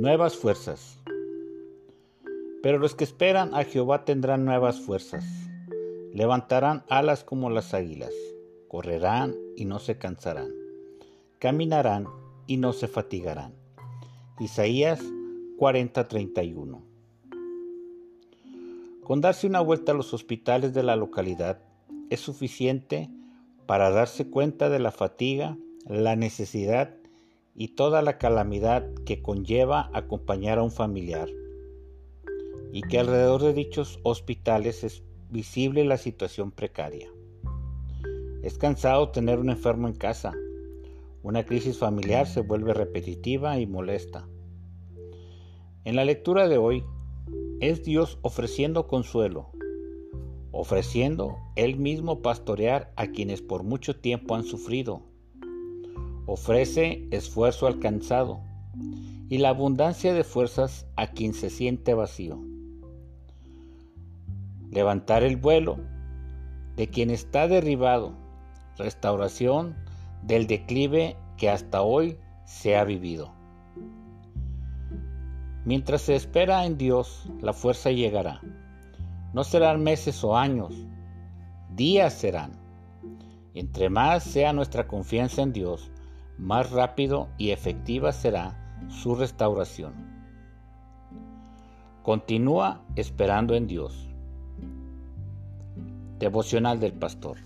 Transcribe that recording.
Nuevas fuerzas. Pero los que esperan a Jehová tendrán nuevas fuerzas. Levantarán alas como las águilas. Correrán y no se cansarán. Caminarán y no se fatigarán. Isaías 40:31. Con darse una vuelta a los hospitales de la localidad es suficiente para darse cuenta de la fatiga, la necesidad y toda la calamidad que conlleva acompañar a un familiar, y que alrededor de dichos hospitales es visible la situación precaria. Es cansado tener un enfermo en casa. Una crisis familiar se vuelve repetitiva y molesta. En la lectura de hoy es Dios ofreciendo consuelo, ofreciendo Él mismo pastorear a quienes por mucho tiempo han sufrido ofrece esfuerzo al cansado y la abundancia de fuerzas a quien se siente vacío. Levantar el vuelo de quien está derribado, restauración del declive que hasta hoy se ha vivido. Mientras se espera en Dios, la fuerza llegará. No serán meses o años, días serán. Entre más sea nuestra confianza en Dios, más rápido y efectiva será su restauración. Continúa esperando en Dios. Devocional del Pastor.